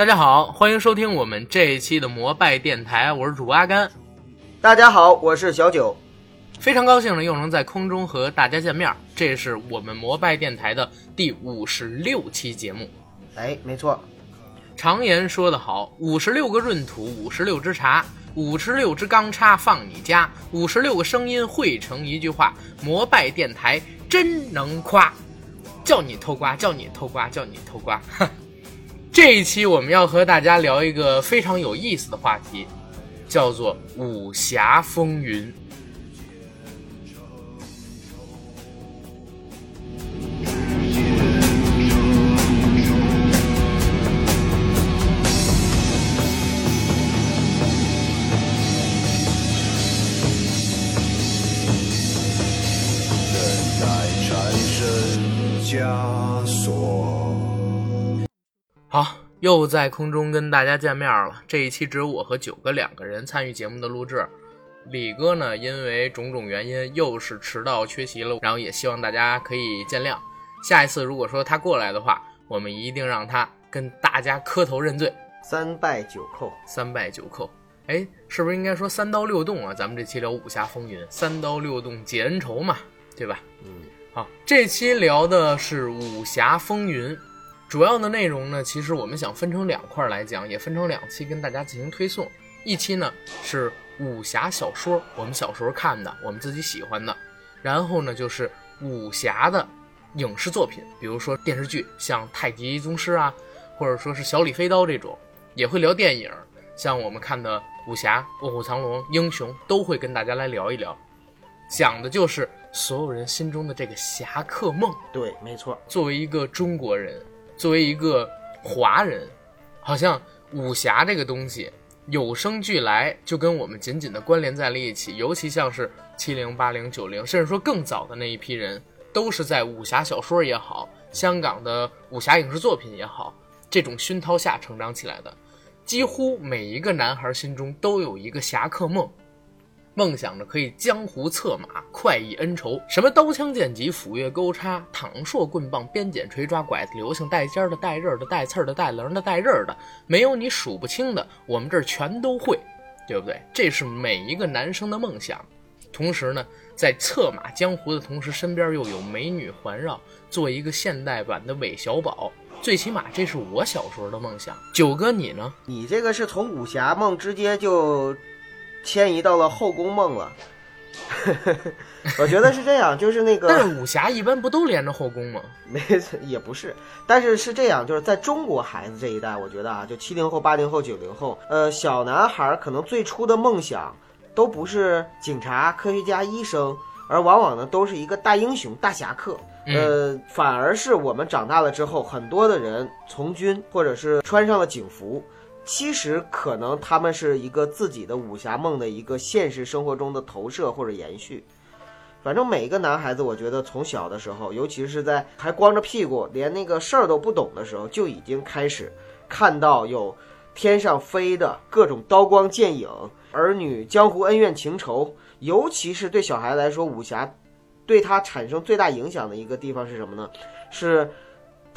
大家好，欢迎收听我们这一期的摩拜电台，我是主播阿甘。大家好，我是小九。非常高兴呢，又能在空中和大家见面。这是我们摩拜电台的第五十六期节目。哎，没错。常言说得好，五十六个闰土，五十六支茶，五十六支钢叉放你家，五十六个声音汇成一句话。摩拜电台真能夸，叫你偷瓜，叫你偷瓜，叫你偷瓜。这一期我们要和大家聊一个非常有意思的话题，叫做武侠风云。好，又在空中跟大家见面了。这一期只有我和九哥两个人参与节目的录制。李哥呢，因为种种原因又是迟到缺席了，然后也希望大家可以见谅。下一次如果说他过来的话，我们一定让他跟大家磕头认罪，三拜九叩，三拜九叩。哎，是不是应该说三刀六洞啊？咱们这期聊武侠风云，三刀六洞解恩仇嘛，对吧？嗯，好，这期聊的是武侠风云。主要的内容呢，其实我们想分成两块来讲，也分成两期跟大家进行推送。一期呢是武侠小说，我们小时候看的，我们自己喜欢的；然后呢就是武侠的影视作品，比如说电视剧，像《太极宗师》啊，或者说是《小李飞刀》这种，也会聊电影，像我们看的武侠《卧虎藏龙》《英雄》，都会跟大家来聊一聊，讲的就是所有人心中的这个侠客梦。对，没错。作为一个中国人。作为一个华人，好像武侠这个东西有生俱来，就跟我们紧紧的关联在了一起。尤其像是七零、八零、九零，甚至说更早的那一批人，都是在武侠小说也好，香港的武侠影视作品也好，这种熏陶下成长起来的。几乎每一个男孩心中都有一个侠客梦。梦想着可以江湖策马，快意恩仇。什么刀枪剑戟、斧钺钩叉、躺槊棍棒、鞭锏锤抓、拐子流星、带尖的、带刃的、带刺的、带棱的、带刃的，没有你数不清的，我们这儿全都会，对不对？这是每一个男生的梦想。同时呢，在策马江湖的同时，身边又有美女环绕，做一个现代版的韦小宝。最起码这是我小时候的梦想。九哥，你呢？你这个是从武侠梦直接就。迁移到了后宫梦了，我觉得是这样，就是那个。但是武侠一般不都连着后宫吗？没，也不是。但是是这样，就是在中国孩子这一代，我觉得啊，就七零后、八零后、九零后，呃，小男孩可能最初的梦想都不是警察、科学家、医生，而往往呢都是一个大英雄、大侠客。呃，反而是我们长大了之后，很多的人从军，或者是穿上了警服。其实可能他们是一个自己的武侠梦的一个现实生活中的投射或者延续。反正每一个男孩子，我觉得从小的时候，尤其是在还光着屁股、连那个事儿都不懂的时候，就已经开始看到有天上飞的各种刀光剑影、儿女江湖恩怨情仇。尤其是对小孩来说，武侠对他产生最大影响的一个地方是什么呢？是。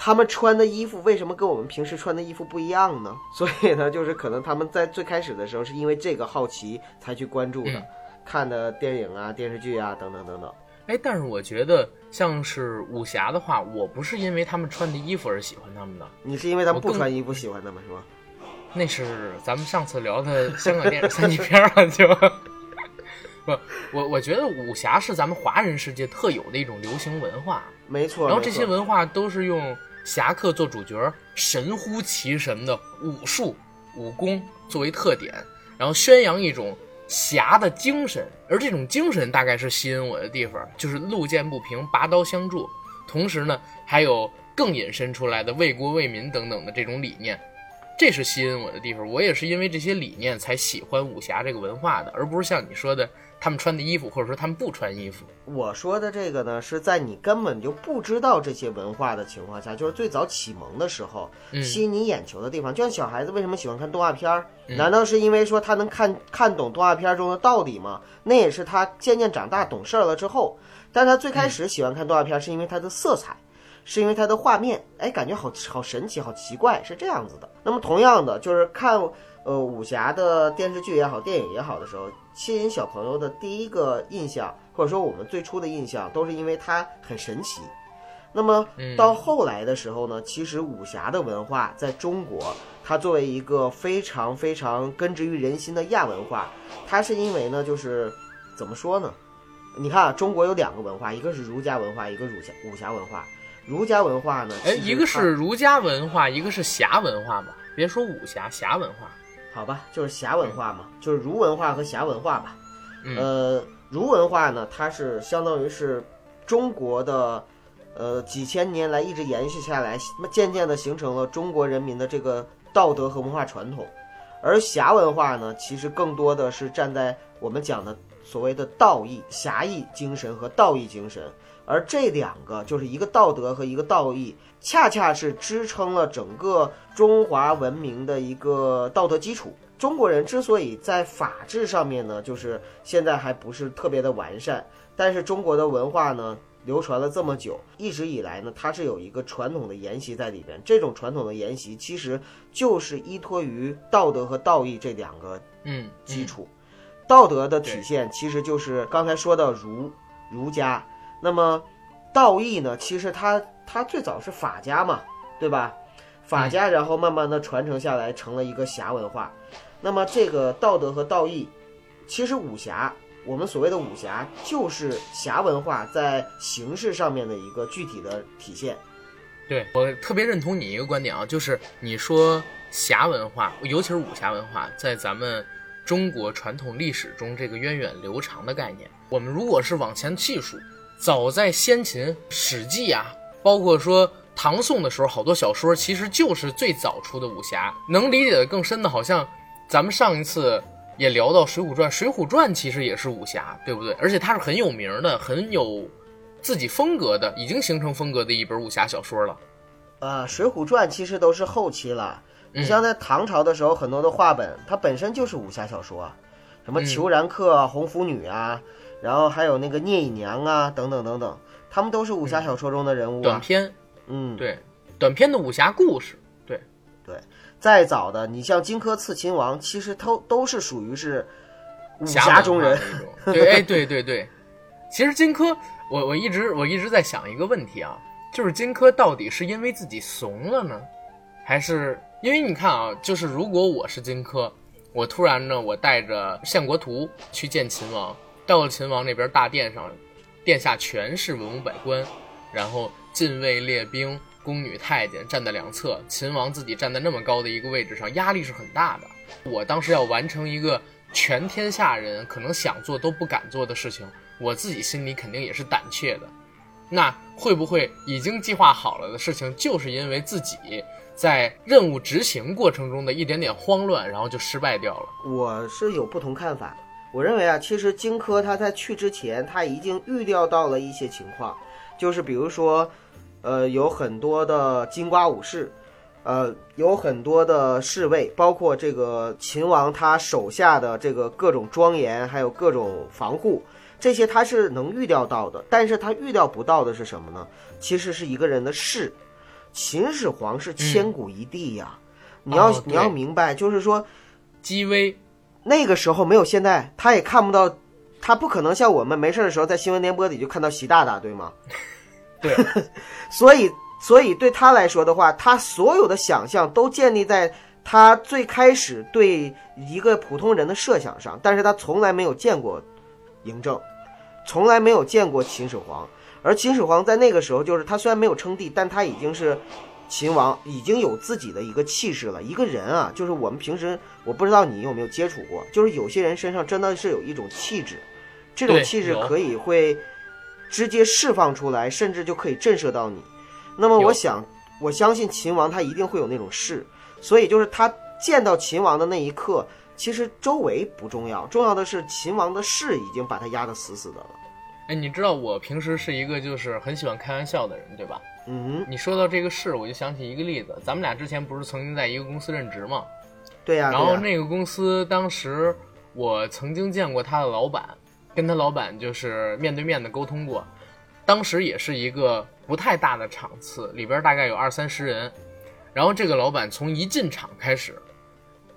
他们穿的衣服为什么跟我们平时穿的衣服不一样呢？所以呢，就是可能他们在最开始的时候是因为这个好奇才去关注的，看的电影啊、电视剧啊等等等等。哎，但是我觉得像是武侠的话，我不是因为他们穿的衣服而喜欢他们的，你是因为他们不穿衣服喜欢他们是吗？那是咱们上次聊的香港电影三级片了，就 不，我我觉得武侠是咱们华人世界特有的一种流行文化。没错，然后这些文化都是用侠客做主角，神乎其神的武术武功作为特点，然后宣扬一种侠的精神，而这种精神大概是吸引我的地方，就是路见不平拔刀相助，同时呢，还有更引申出来的为国为民等等的这种理念，这是吸引我的地方。我也是因为这些理念才喜欢武侠这个文化的，而不是像你说的。他们穿的衣服，或者说他们不穿衣服。我说的这个呢，是在你根本就不知道这些文化的情况下，就是最早启蒙的时候，吸引你眼球的地方。就像小孩子为什么喜欢看动画片儿？难道是因为说他能看看懂动画片中的道理吗？那也是他渐渐长大懂事儿了之后。但他最开始喜欢看动画片，是因为它的色彩，是因为它的画面，哎，感觉好好神奇，好奇怪，是这样子的。那么同样的，就是看呃武侠的电视剧也好，电影也好的时候，吸引小朋友的第一个印象，或者说我们最初的印象，都是因为它很神奇。那么嗯到后来的时候呢，其实武侠的文化在中国，它作为一个非常非常根植于人心的亚文化，它是因为呢，就是怎么说呢？你看啊，中国有两个文化，一个是儒家文化，一个儒侠武侠文化。儒家文化呢，哎，一个是儒家文化，一个是侠文化吧？别说武侠，侠文化。好吧，就是侠文化嘛，就是儒文化和侠文化吧。嗯呃，儒文化呢，它是相当于是中国的，呃，几千年来一直延续下来，渐渐的形成了中国人民的这个道德和文化传统。而侠文化呢，其实更多的是站在我们讲的所谓的道义、侠义精神和道义精神。而这两个就是一个道德和一个道义，恰恰是支撑了整个中华文明的一个道德基础。中国人之所以在法治上面呢，就是现在还不是特别的完善，但是中国的文化呢，流传了这么久，一直以来呢，它是有一个传统的沿袭在里边。这种传统的沿袭，其实就是依托于道德和道义这两个嗯，基础。道德的体现其实就是刚才说的儒儒家，那么道义呢，其实它它最早是法家嘛，对吧？法家，然后慢慢的传承下来，成了一个侠文化。那么这个道德和道义，其实武侠，我们所谓的武侠，就是侠文化在形式上面的一个具体的体现。对我特别认同你一个观点啊，就是你说侠文化，尤其是武侠文化，在咱们中国传统历史中这个源远流长的概念。我们如果是往前细数，早在先秦《史记》啊，包括说唐宋的时候，好多小说其实就是最早出的武侠。能理解的更深的，好像咱们上一次也聊到《水浒传》，《水浒传》其实也是武侠，对不对？而且它是很有名的，很有自己风格的，已经形成风格的一本武侠小说了。呃，《水浒传》其实都是后期了。你嗯像在唐朝的时候，很多的话本它本身就是武侠小说，什么嗯裘然客啊、红拂女啊，然后还有那个聂隐娘啊，等等等等，他们都是武侠小说中的人物啊。短篇，嗯，对，短篇的武侠故事，对对，再早的，你像荆轲刺秦王，其实都都是属于是武侠侠中人。对，哎，对对对。其实荆轲，我我一直我一直在想一个问题啊，就是荆轲到底是因为自己怂了呢，还是因为你看啊，就是如果我是荆轲，我突然呢，我带着相国图去见秦王，到了秦王那边大殿上，殿下全是文武百官，然后禁卫列兵。宫女太监站在两侧，秦王自己站在那么高的一个位置上，压力是很大的。我当时要完成一个全天下人可能想做都不敢做的事情，我自己心里肯定也是胆怯的。那会不会已经计划好了的事情，就是因为自己在任务执行过程中的一点点慌乱，然后就失败掉了？我是有不同看法。我认为啊，其实荆轲他在去之前，他已经预料到了一些情况，就是比如说，呃，有很多的金瓜武士，呃，有很多的侍卫，包括这个秦王他手下的这个各种庄严，还有各种防护，这些他是能预料到的。但是他预料不到的是什么呢？其实是一个人的事。秦始皇是千古一帝呀，你要、哦你要明白，就是说。那个时候没有现在，他也看不到，他不可能像我们没事的时候在新闻联播里就看到习大大，对吗？对，所以，所以对他来说的话，他所有的想象都建立在他最开始对一个普通人的设想上，但是他从来没有见过嬴政，从来没有见过秦始皇，而秦始皇在那个时候，就是他虽然没有称帝，但他已经是。秦王已经有自己的一个气势了。一个人啊，就是我们平时我不知道你有没有接触过，就是有些人身上真的是有一种气质，这种气质可以会直接释放出来，甚至就可以震慑到你。那么我想，我相信秦王他一定会有那种势，所以就是他见到秦王的那一刻，其实周围不重要，重要的是秦王的势已经把他压得死死的了。哎，你知道我平时是一个就是很喜欢开玩笑的人，对吧？嗯，你说到这个事，我就想起一个例子，咱们俩之前不是曾经在一个公司任职吗？对呀、然后那个公司当时我曾经见过他的老板，跟他老板就是面对面的沟通过。当时也是一个不太大的场次，里边大概有二三十人。然后这个老板从一进场开始，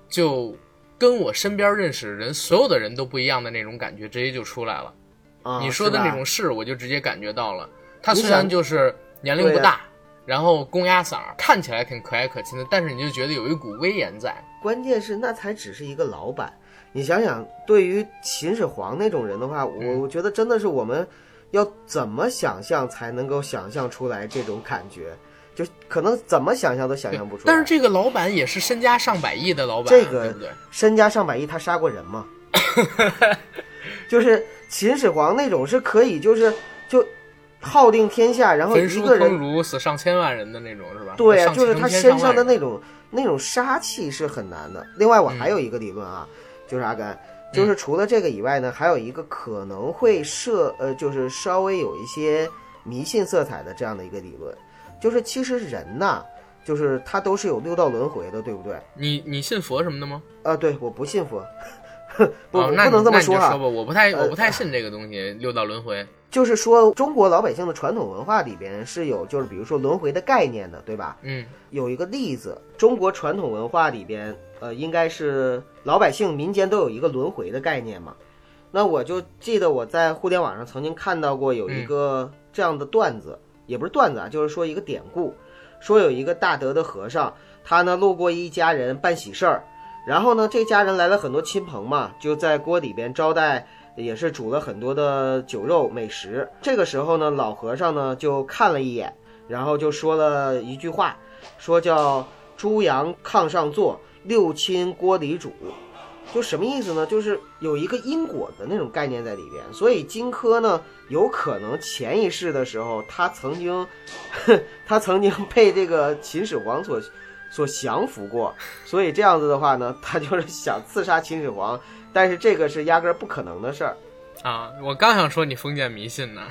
就跟我身边认识的人所有的人都不一样的那种感觉，直接就出来了。啊，你说的那种事，我就直接感觉到了。他虽然想就是年龄不大，然后公鸭嗓儿，看起来挺可爱可亲的，但是你就觉得有一股威严在。关键是那才只是一个老板，你想想，对于秦始皇那种人的话，我觉得真的是我们要怎么想象才能够想象出来这种感觉，就可能怎么想象都想象不出来。但是这个老板也是身家上百亿的老板，这个？身家上百亿，他杀过人吗？就是秦始皇那种是可以，就是就号令天下，然后一个人如，死上千万人的那种，是吧？对啊，就是他身上的那种那种杀气是很难的。另外，我还有一个理论啊，就是阿甘，就是除了这个以外呢，还有一个可能会设呃，就是稍微有一些迷信色彩的这样的一个理论，就是其实人呐，就是他都是有六道轮回的，对不对？你你信佛什么的吗？啊，对，我不信佛，不，哦，那不能这么说哈那你就说。吧，我不太呃我不太信这个东西，六道轮回。就是说，中国老百姓的传统文化里边是有，就是比如说轮回的概念的，对吧？嗯有一个例子，中国传统文化里边，呃，应该是老百姓民间都有一个轮回的概念嘛。那我就记得我在互联网上曾经看到过有一个这样的段子，也不是段子啊，就是说一个典故，说有一个大德的和尚，他呢路过一家人办喜事儿，然后呢这家人来了很多亲朋嘛，就在锅里边招待。也是煮了很多的酒肉美食。这个时候呢，老和尚呢就看了一眼，然后就说了一句话，说叫“猪羊炕上坐，六亲锅里煮”，就什么意思呢？就是有一个因果的那种概念在里边。所以荆轲呢，有可能前一世的时候，他曾经，他曾经被这个秦始皇所所降服过，所以这样子的话呢，他就是想刺杀秦始皇，但是这个是压根儿不可能的事儿。啊，我刚想说你封建迷信呢。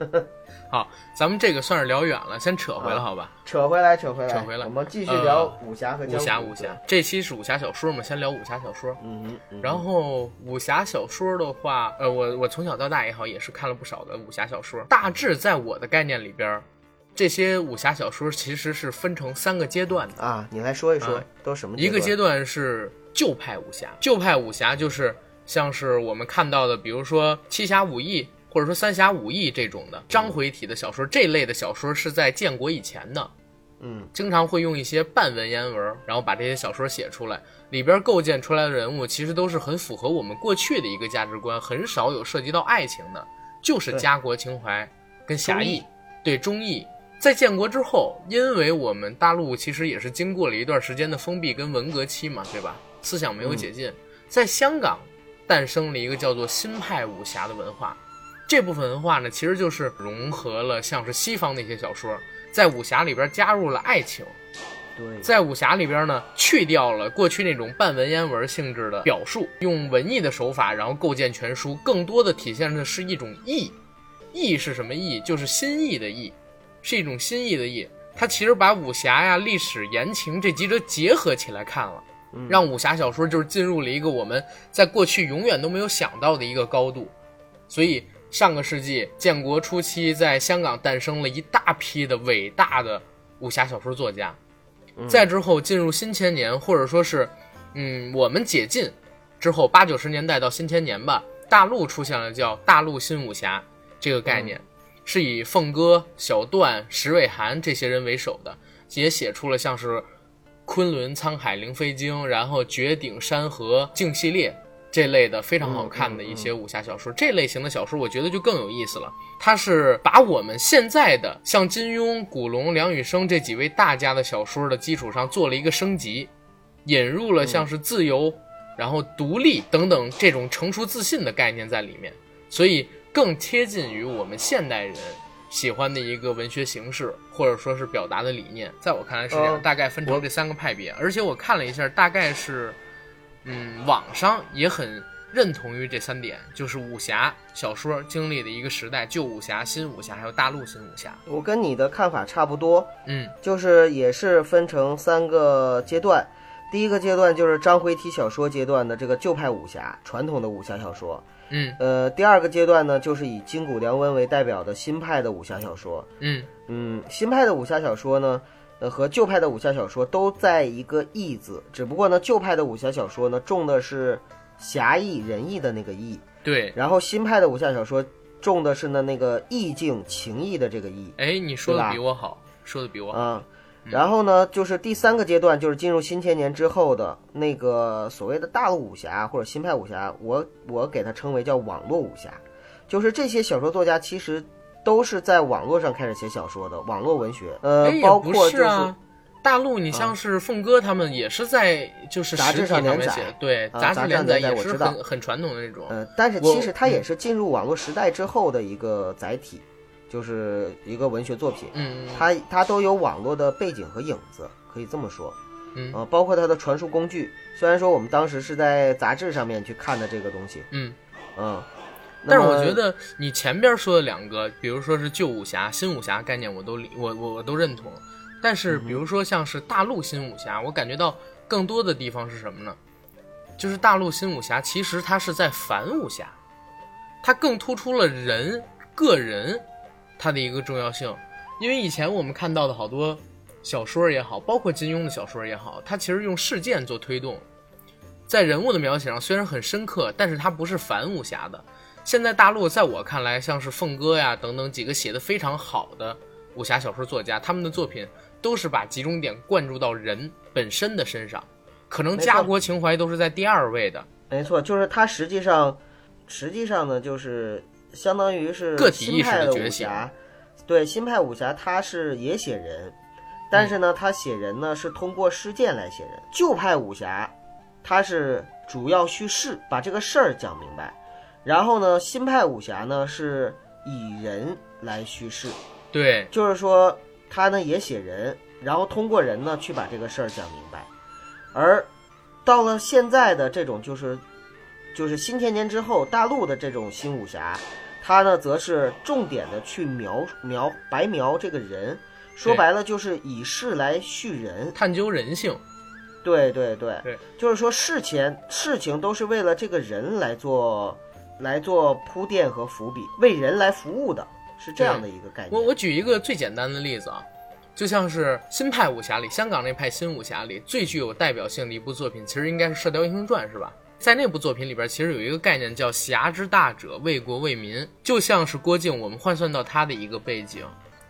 好，咱们这个算是聊远了，先扯回来啊好吧？扯回来，扯回来，扯回来我们继续呃聊武侠和武江湖。侠武侠，这期是武侠小说嘛，先聊武侠小说。嗯，嗯然后武侠小说的话，呃，我我从小到大也好，也是看了不少的武侠小说。大致在我的概念里边儿，这些武侠小说其实是分成三个阶段的。啊，你来说一说啊，都什么一个阶段？是旧派武侠，旧派武侠就是像是我们看到的，比如说《七侠五义》或者说《三侠五义》这种的章回体的小说，这类的小说是在建国以前的，嗯经常会用一些半文言文，然后把这些小说写出来，里边构建出来的人物其实都是很符合我们过去的一个价值观，很少有涉及到爱情的，就是家国情怀跟侠义，对忠义。在建国之后，因为我们大陆其实也是经过了一段时间的封闭跟文革期嘛，对吧？思想没有解禁，在香港诞生了一个叫做新派武侠的文化。这部分文化呢，其实就是融合了像是西方的一些小说，在武侠里边加入了爱情，对，在武侠里边呢，去掉了过去那种半文言文性质的表述，用文艺的手法，然后构建全书，更多的体现的是一种意。意是什么意？就是心意的意，是一种新意的意。它其实把武侠呀、历史、言情这几者结合起来看了，让武侠小说就是进入了一个我们在过去永远都没有想到的一个高度。所以上个世纪建国初期，在香港诞生了一大批的伟大的武侠小说作家。再之后进入新千年，或者说是，嗯，我们解禁之后，八九十年代到新千年吧，大陆出现了叫大陆新武侠这个概念，是以凤歌、小段、石伟涵这些人为首的，也写出了像是昆仑沧海灵飞经，然后绝顶山河镜系列。这类的非常好看的一些武侠小说，这类型的小说我觉得就更有意思了。它是把我们现在的像金庸、古龙、梁羽生这几位大家的小说的基础上做了一个升级，引入了像是自由、然后独立等等这种成熟自信的概念在里面，所以更贴近于我们现代人喜欢的一个文学形式，或者说是表达的理念。在我看来是这样，哦大概分成这三个派别。而且我看了一下，大概是，嗯，网上也很认同于这三点，就是武侠小说经历的一个时代，旧武侠、新武侠，还有大陆新武侠。我跟你的看法差不多，嗯就是也是分成三个阶段。第一个阶段就是章回体小说阶段的这个旧派武侠，传统的武侠小说。嗯呃，第二个阶段呢，就是以金谷良文为代表的新派的武侠小说。嗯嗯，新派的武侠小说呢，呃，和旧派的武侠小说都在一个“义”字，只不过呢，旧派的武侠小说呢重的是侠义仁义的那个义，对，然后新派的武侠小说重的是呢那个意境情义的这个义。哎，你说的比我好，说的比我好。啊，然后呢，就是第三个阶段，就是进入新千年之后的那个所谓的大陆武侠或者新派武侠，我我给它称为叫网络武侠，就是这些小说作家其实都是在网络上开始写小说的网络文学，呃哎，，包括就是啊。大陆，你像是凤哥他们也是在就是杂志上连载。面写，对，啊杂志上连载也是我知道。很很传统的那种。呃，但是其实它也是进入网络时代之后的一个载体，就是一个文学作品，嗯它它都有网络的背景和影子，可以这么说。嗯呃，包括它的传输工具，虽然说我们当时是在杂志上面去看的这个东西，嗯，嗯，但是我觉得你前边说的两个，比如说是旧武侠、新武侠概念，我都理我我我都认同。但是比如说像是大陆新武侠，我感觉到更多的地方是什么呢？就是大陆新武侠其实它是在反武侠，它更突出了人个人他的一个重要性。因为以前我们看到的好多小说也好，包括金庸的小说也好，它其实用事件做推动，在人物的描写上虽然很深刻，但是它不是反武侠的。现在大陆在我看来，像是凤哥呀等等几个写的非常好的武侠小说作家，他们的作品都是把集中点灌注到人本身的身上，可能家国情怀都是在第二位的。没错，就是它实际上，实际上呢，就是相当于是个体意识新派的的觉醒。武侠，对新派武侠，它是也写人，但是呢，他写人呢是通过事件来写人。旧派武侠，它是主要叙事，把这个事儿讲明白，然后呢，新派武侠呢是以人来叙事，对，就是说他呢也写人，然后通过人呢去把这个事儿讲明白，而到了现在的这种就是就是新千年之后大陆的这种新武侠，它呢则是重点的去描描白描这个人，说白了就是以事来叙人，探究人性。对对对，对就是说事前事情都是为了这个人来做来做铺垫和伏笔，为人来服务的，是这样的一个概念。我我举一个最简单的例子啊，就像是新派武侠里，香港那派新武侠里最具有代表性的一部作品，其实应该是《射雕英雄传》，是吧？在那部作品里边，其实有一个概念叫“侠之大者，为国为民”，就像是郭靖，我们换算到他的一个背景，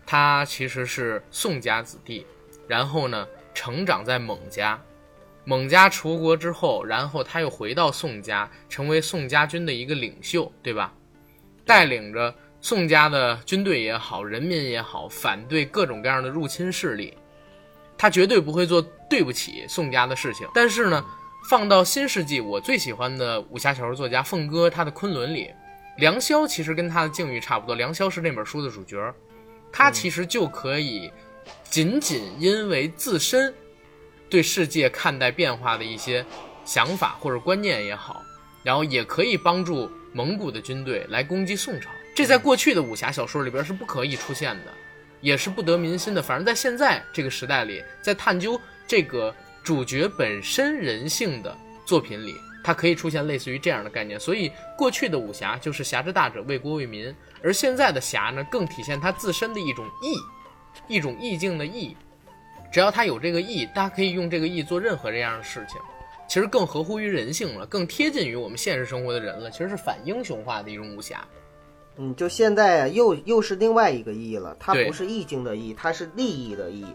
他其实是宋家子弟，然后呢，成长在蒙家，蒙家除国之后，然后他又回到宋家，成为宋家军的一个领袖，对吧？带领着宋家的军队也好，人民也好，反对各种各样的入侵势力。他绝对不会做对不起宋家的事情。但是呢，放到新世纪，我最喜欢的武侠小说作家凤哥，他的《昆仑》里，梁霄其实跟他的境遇差不多。梁霄是那本书的主角，他其实就可以仅仅因为自身对世界看待变化的一些想法或者观念也好，然后也可以帮助蒙古的军队来攻击宋朝。这在过去的武侠小说里边是不可以出现的，也是不得民心的。反正在现在这个时代里，在探究这个主角本身人性的作品里，它可以出现类似于这样的概念。所以，过去的武侠就是侠之大者，为国为民；而现在的侠呢，更体现他自身的一种义，一种意境的义。只要他有这个义，大家可以用这个义做任何这样的事情。其实更合乎于人性了，更贴近于我们现实生活的人了。其实是反英雄化的一种武侠。嗯，就现在啊，又又是另外一个义了，它不是意境的意，它是利益的义。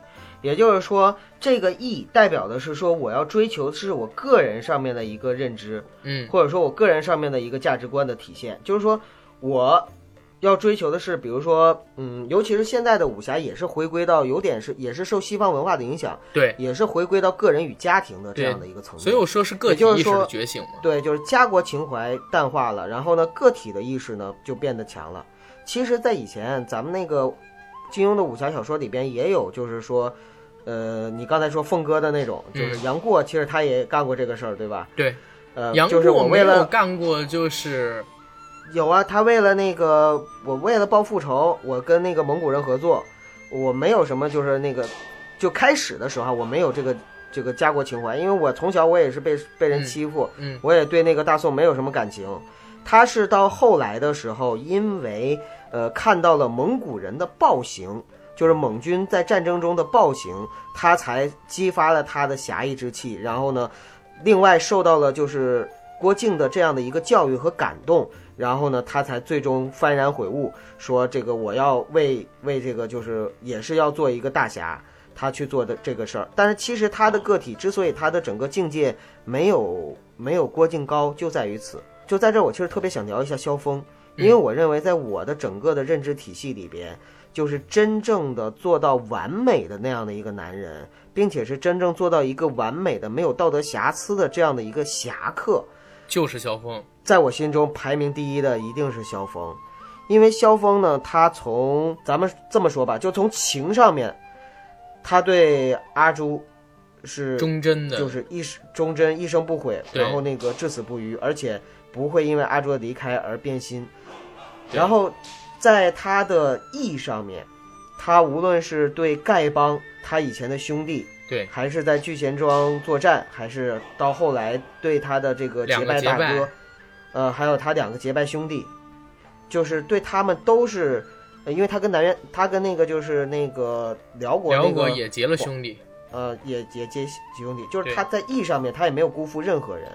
也就是说，这个义代表的是说，我要追求的是我个人上面的一个认知，嗯，或者说我个人上面的一个价值观的体现。就是说，我要追求的是，比如说，嗯，尤其是现在的武侠也是回归到有点是也是受西方文化的影响，对，也是回归到个人与家庭的这样的一个层面。所以我说是个体意识的觉醒嘛。对，就是家国情怀淡化了，然后呢，个体的意识呢就变得强了。其实，在以前咱们那个金庸的武侠小说里边也有，就是说，呃，你刚才说凤哥的那种，就是杨过，其实他也干过这个事儿，对吧？对，呃，杨就是过我为了干过，就是有啊，他为了那个我为了报复仇，我跟那个蒙古人合作，我没有什么就是那个，就开始的时候啊我没有这个这个家国情怀，因为我从小我也是被被人欺负，嗯我也对那个大宋没有什么感情。他是到后来的时候，因为呃看到了蒙古人的暴行，就是蒙军在战争中的暴行，他才激发了他的侠义之气。然后呢，另外受到了就是郭靖的这样的一个教育和感动，然后呢，他才最终幡然悔悟，说这个我要为为这个就是也是要做一个大侠。他去做的这个事儿，但是其实他的个体之所以他的整个境界没有没有郭靖高，就在于此。就在这儿，我其实特别想聊一下萧峰，因为我认为在我的整个的认知体系里边，就是真正的做到完美的那样的一个男人，并且是真正做到一个完美的、没有道德瑕疵的这样的一个侠客，就是萧峰，在我心中排名第一的一定是萧峰，因为萧峰呢，他从咱们这么说吧，就从情上面，他对阿朱是忠贞的，就是一生忠贞，一生不悔，然后那个至死不渝，而且不会因为阿朱的离开而变心。然后在他的义上面，他无论是对丐帮他以前的兄弟，对。还是在聚贤庄作战，还是到后来对他的这个结拜拜。大哥，呃，还有他两个结拜兄弟，就是对他们都是，呃因为他跟南渊，他跟那个就是那个辽国那辽个国也结了兄弟，呃，也也结兄弟，就是他在义上面他也没有辜负任何人。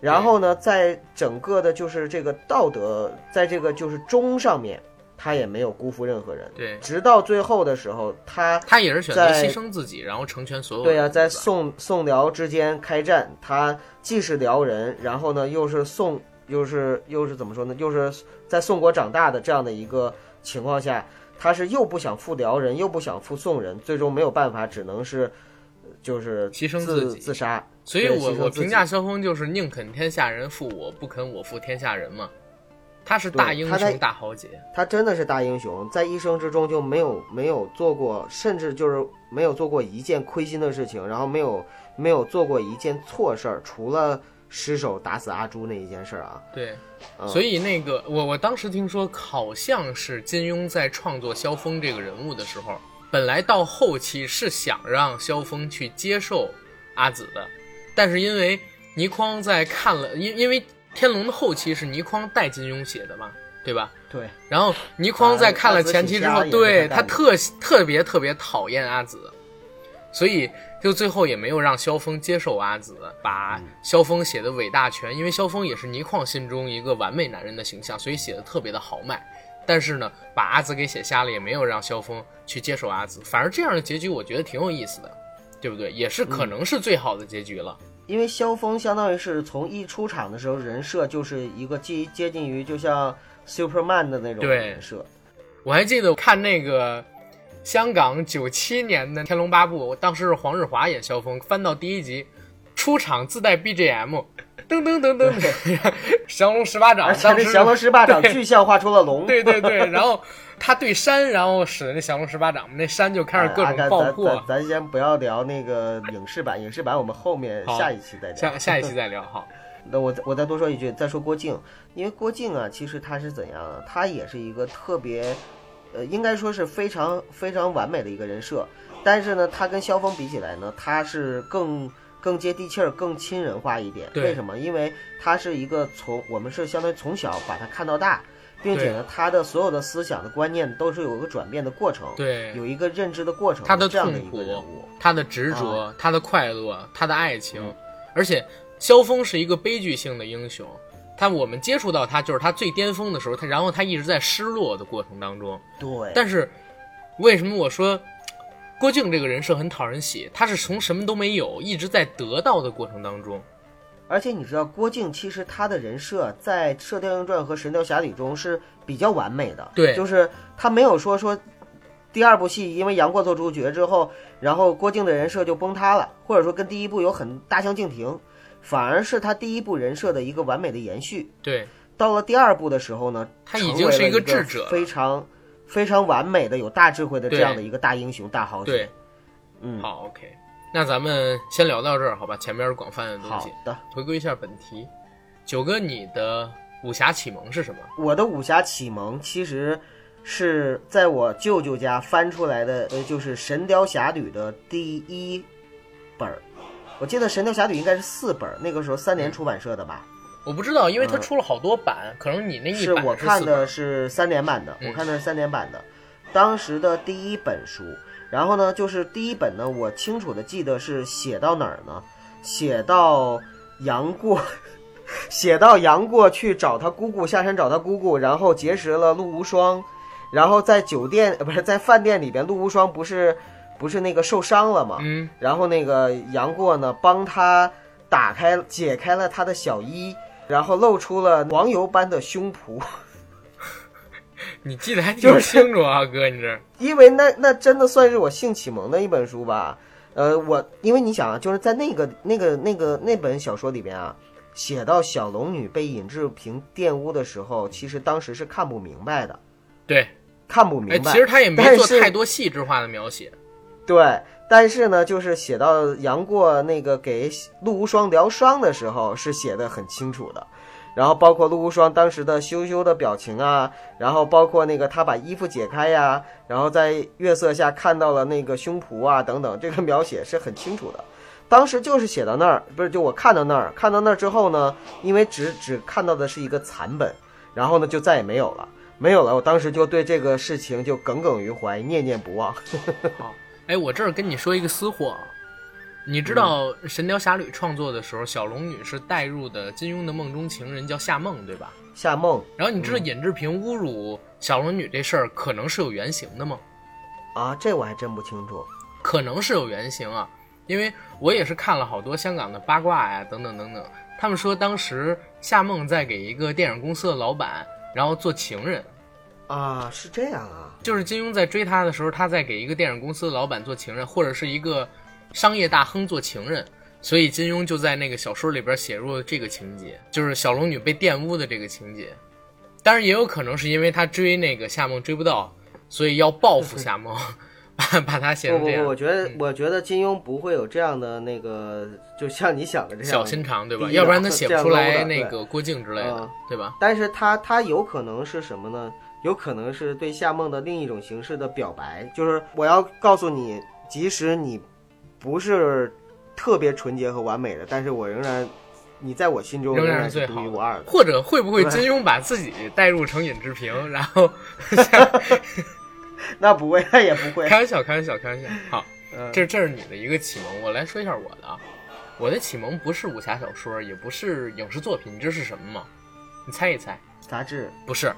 然后呢，在整个的就是这个道德，在这个就是忠上面，他也没有辜负任何人。对直到最后的时候，他他也是选择在牺牲自己，然后成全所有对呀、人。在宋宋辽之间开战，他既是辽人，然后呢又是宋，又是又是怎么说呢？又是在宋国长大的这样的一个情况下，他是又不想负辽人，又不想负宋人，最终没有办法，只能是呃就是牺牲自自己自杀。所以我我评价萧峰就是宁肯天下人负我，不肯我负天下人嘛。他是大英雄大豪杰，他真的是大英雄，在一生之中就没有没有做过，甚至就是没有做过一件亏心的事情，然后没有没有做过一件错事儿，除了失手打死阿朱那一件事儿啊。对，嗯所以那个我我当时听说，好像是金庸在创作萧峰这个人物的时候，本来到后期是想让萧峰去接受阿紫的，但是因为倪匡在看了，因因为天龙的后期是倪匡带金庸写的嘛，对吧？对，然后倪匡在看了前期之后，对他特特别特别讨厌阿紫，所以就最后也没有让萧峰接受阿紫，把嗯萧峰写的伟大全，因为萧峰也是倪匡心中一个完美男人的形象，所以写的特别的豪迈。但是呢，把阿紫给写瞎了，也没有让萧峰去接受阿紫，反而这样的结局我觉得挺有意思的，对不对？也是可能是最好的结局了。因为萧峰相当于是从一出场的时候人设就是一个接接近于就像 Superman 的那种人设。我还记得看那个香港九七年的《天龙八部》，当时是黄日华演萧峰，翻到第一集，出场自带 BGM，噔噔噔噔，降龙十八掌，而且当时这降龙十八掌对具象画出了龙，对对对，然后他对山，然后使的那降龙十八掌，那山就开始各种爆破。咱咱咱先不要聊那个影视版，影视版我们后面下一期再聊。下下一期再聊哈。那我再我再多说一句，再说郭靖，因为郭靖啊，其实他是怎样啊？他也是一个特别，呃，应该说是非常非常完美的一个人设。但是呢，他跟萧峰比起来呢，他是更更接地气儿、更亲人化一点。为什么？因为他是一个从我们是相当于从小把他看到大，并且呢，他的所有的思想的观念都是有一个转变的过程，对，有一个认知的过程。他的痛苦。他的执着，他的快乐，他的爱情，而且萧峰是一个悲剧性的英雄。他我们接触到他就是他最巅峰的时候，他然后他一直在失落的过程当中。对，但是为什么我说郭靖这个人设很讨人喜？他是从什么都没有，一直在得到的过程当中。而且你知道，郭靖其实他的人设在《射雕英雄传》和《神雕侠侣》中是比较完美的。对就是他没有说说第二部戏因为杨过做主角之后，然后郭靖的人设就崩塌了，或者说跟第一部有很大相径庭，反而是他第一部人设的一个完美的延续。对，到了第二部的时候呢，他已经是一一个智者非常非常完美的、有大智慧的这样的一个大英雄、大豪对杰。，嗯，好，OK，那咱们先聊到这儿，好吧？前面是广泛的东好西，的。回归一下本题。九哥，你的武侠启蒙是什么？我的武侠启蒙其实是在我舅舅家翻出来的，呃，就是《神雕侠侣》的第一本儿，我记得《神雕侠侣》应该是四本，那个时候三联出版社的吧？我不知道，因为它嗯出了好多版，可能你那一是版我看的是三联版的，嗯我看的是三联版的，当时的第一本书。然后呢，就是第一本呢，我清楚的记得是写到哪儿呢？写到杨过，写到杨过去找他姑姑，下山找他姑姑，然后结识了陆无双，然后在酒店呃不是在饭店里边，陆无双不是不是那个受伤了嘛？嗯，然后那个杨过呢，帮他打开解开了他的小衣，然后露出了黄油般的胸脯。你记得还挺清楚啊，哥，你这因为那那真的算是我性启蒙的一本书吧。呃，我因为你想啊，就是在那个那个那个那本小说里边啊，写到小龙女被尹志平玷污的时候，其实当时是看不明白的，对，看不明哎，白。其实他也没做太多细致化的描写，对，但是呢，就是写到杨过那个给陆无双疗伤的时候，是写的很清楚的。然后包括陆无双当时的羞羞的表情啊，然后包括那个他把衣服解开呀，然后在月色下看到了那个胸脯啊等等，这个描写是很清楚的。当时就是写到那儿，不是就我看到那儿，看到那儿之后呢，因为只只看到的是一个残本，然后呢就再也没有了，没有了。我当时就对这个事情就耿耿于怀，念念不忘。好，哎，我这儿跟你说一个私货啊，你知道《神雕侠侣》创作的时候，小龙女是带入的金庸的梦中情人叫夏梦，对吧？夏梦然后你知道尹志平侮辱小龙女这事儿可能是有原型的吗？啊，这我还真不清楚。可能是有原型啊，因为我也是看了好多香港的八卦呀，等等等等。他们说当时夏梦在给一个电影公司的老板，然后做情人，啊，是这样啊，就是金庸在追她的时候，他在给一个电影公司的老板做情人，或者是一个商业大亨做情人，所以金庸就在那个小说里边写入了这个情节，就是小龙女被玷污的这个情节。当然也有可能是因为他追那个夏梦追不到，所以要报复夏梦，把把他写成这样。不不不，我觉得、嗯我觉得金庸不会有这样的那个，就像你想的这样小心肠，对吧？要不然他写不出来那个郭靖之类的嗯，对吧？但是他他有可能是什么呢？有可能是对夏梦的另一种形式的表白，就是我要告诉你，即使你不是特别纯洁和完美的，但是我仍然，你在我心中仍然然是独是最好的一无二的。或者会不会金庸把自己带入成尹志平，然后像 那不会，那也不会。开玩笑，开玩笑，开玩笑。好，嗯这这是你的一个启蒙，我来说一下我的啊。我的启蒙不是武侠小说，也不是影视作品，你知道是什么吗？你猜一猜，杂志不是，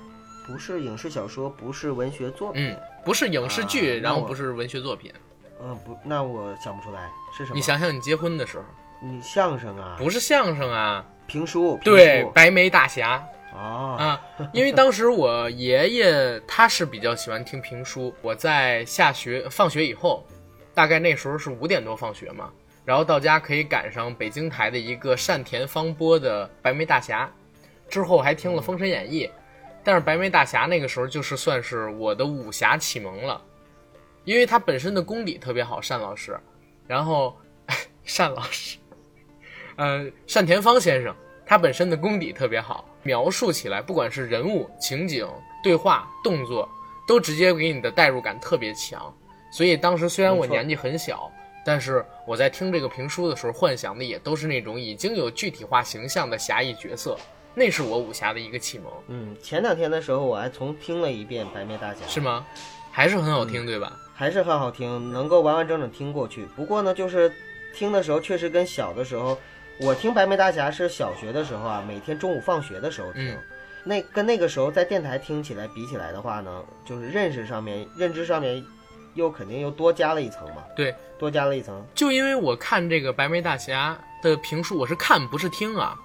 不是影视小说，不是文学作品。嗯，不是影视剧，啊然后不是文学作品。嗯，不，那我想不出来是什么。你想想，你结婚的时候，你相声啊，不是相声啊，评书，评对，白眉大侠。哦，啊，因为当时我爷爷他是比较喜欢听评书，我在下学放学以后，大概那时候是五点多放学嘛，然后到家可以赶上北京台的一个单田芳播的《白眉大侠》，之后还听了《封神演义》，但是《白眉大侠》那个时候就是算是我的武侠启蒙了，因为他本身的功底特别好，单老师，然后 单老师，呃，单田芳先生。他本身的功底特别好，描述起来不管是人物、情景、对话、动作，都直接给你的代入感特别强。所以当时虽然我年纪很小，但是我在听这个评书的时候，幻想的也都是那种已经有具体化形象的侠义角色，那是我武侠的一个启蒙，嗯，前两天的时候我还重听了一遍《白眉大侠》，是吗？还是很好听，对吧？还是很好听，能够完完整整听过去。不过呢，就是听的时候确实跟小的时候，我听《白眉大侠》是小学的时候啊，每天中午放学的时候听。嗯那跟那个时候在电台听起来比起来的话呢，就是认识上面、认知上面，又肯定又多加了一层嘛。对，多加了一层。就因为我看这个白眉大侠的评书，我是看不是听啊，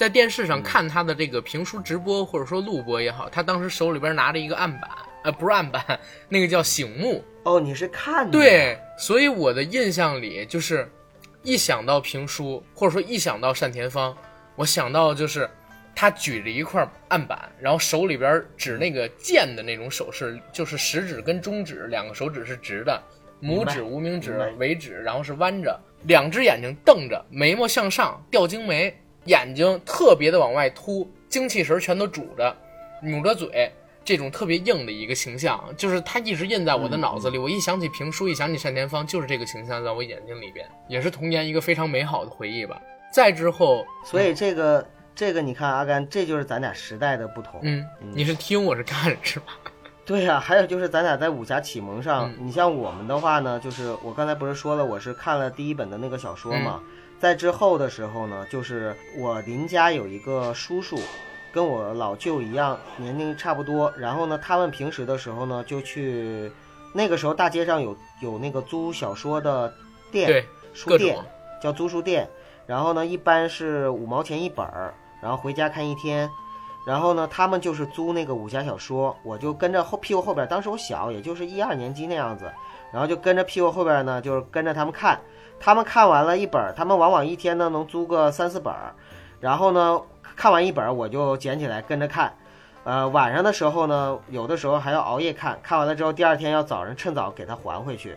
在电视上看他的这个评书直播或者说录播也好，他当时手里边拿着一个案板，呃，不是案板，那个叫醒目。哦，你是看的？对，所以我的印象里就是，一想到评书或者说一想到单田芳，我想到就是他举着一块案板，然后手里边指那个剑的那种手势，就是食指跟中指两个手指是直的，拇指、无名指、尾指，然后是弯着，两只眼睛瞪着，眉毛向上，吊睛眉，眼睛特别的往外凸，精气神全都拄着，努着嘴，这种特别硬的一个形象，就是他一直印在我的脑子里。我一想起评书，一想起单田芳，就是这个形象在我眼睛里边，也是童年一个非常美好的回忆吧。再之后，所以这个这个你看阿甘，这就是咱俩时代的不同。嗯，你是听我是看是吧？对呀、还有就是咱俩在武侠启蒙上，嗯你像我们的话呢，就是我刚才不是说了，我是看了第一本的那个小说嘛，在之后的时候呢，就是我邻家有一个叔叔，跟我老舅一样，年龄差不多，然后呢，他们平时的时候呢，就去那个时候大街上有有那个租小说的店，对，书店叫租书店，然后呢，一般是五毛钱一本儿，然后回家看一天。然后呢，他们就是租那个武侠小说，我就跟着后屁股后边，当时我小，也就是一二年级那样子，然后就跟着屁股后边呢，就是跟着他们看。他们看完了一本儿，他们往往一天呢能租个三四本儿，然后呢看完一本儿我就捡起来跟着看。呃，晚上的时候呢，有的时候还要熬夜看，看完了之后第二天要早上趁早给它还回去。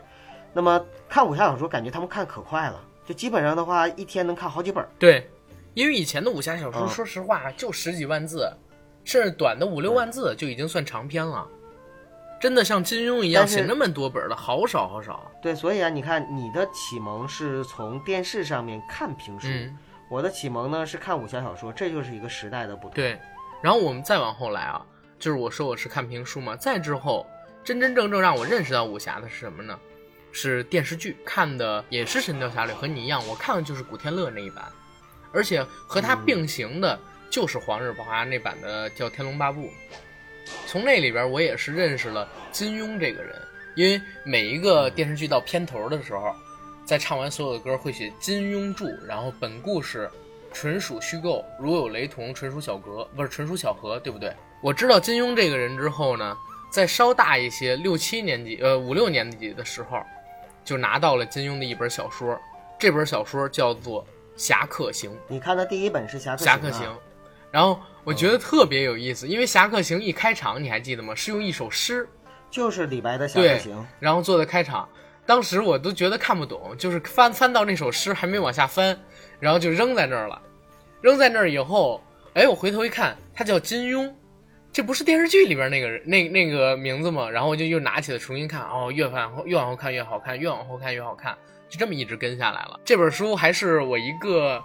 那么看武侠小说，感觉他们看可快了，就基本上的话一天能看好几本儿。对，因为以前的武侠小说，嗯说实话就十几万字，甚至短的五六万字就已经算长篇了。真的像金庸一样写那么多本的，好少好少。对，所以啊，你看你的启蒙是从电视上面看评书，嗯，我的启蒙呢是看武侠小说，这就是一个时代的不同。对。然后我们再往后来啊，就是我说我是看评书嘛，再之后真真正正让我认识到武侠的是什么呢？是电视剧，看的也是《神雕侠侣》，和你一样，我看的就是古天乐那一版，而且和他并行的就是黄日华那版的叫《天龙八部》。从那里边，我也是认识了金庸这个人，因为每一个电视剧到片头的时候，在唱完所有的歌会写金庸著，然后本故事纯属虚构，如有雷同，纯属巧合，不是纯属巧合，对不对？我知道金庸这个人之后呢，在稍大一些六七年级，呃五六年级的时候，就拿到了金庸的一本小说，这本小说叫做《侠客行》。你看的第一本是《侠客侠客行然后我觉得特别有意思，因为《侠客行》一开场你还记得吗？是用一首诗，就是李白的《侠客行》。然后做的开场。当时我都觉得看不懂，就是翻翻到那首诗还没往下翻，然后就扔在那儿了。扔在那儿以后，哎，我回头一看，他叫金庸，这不是电视剧里边那个人那那个名字吗？然后我就又拿起来重新看，哦，越往后越往后看越好看，越往后看越好看，就这么一直跟下来了。这本书还是我一个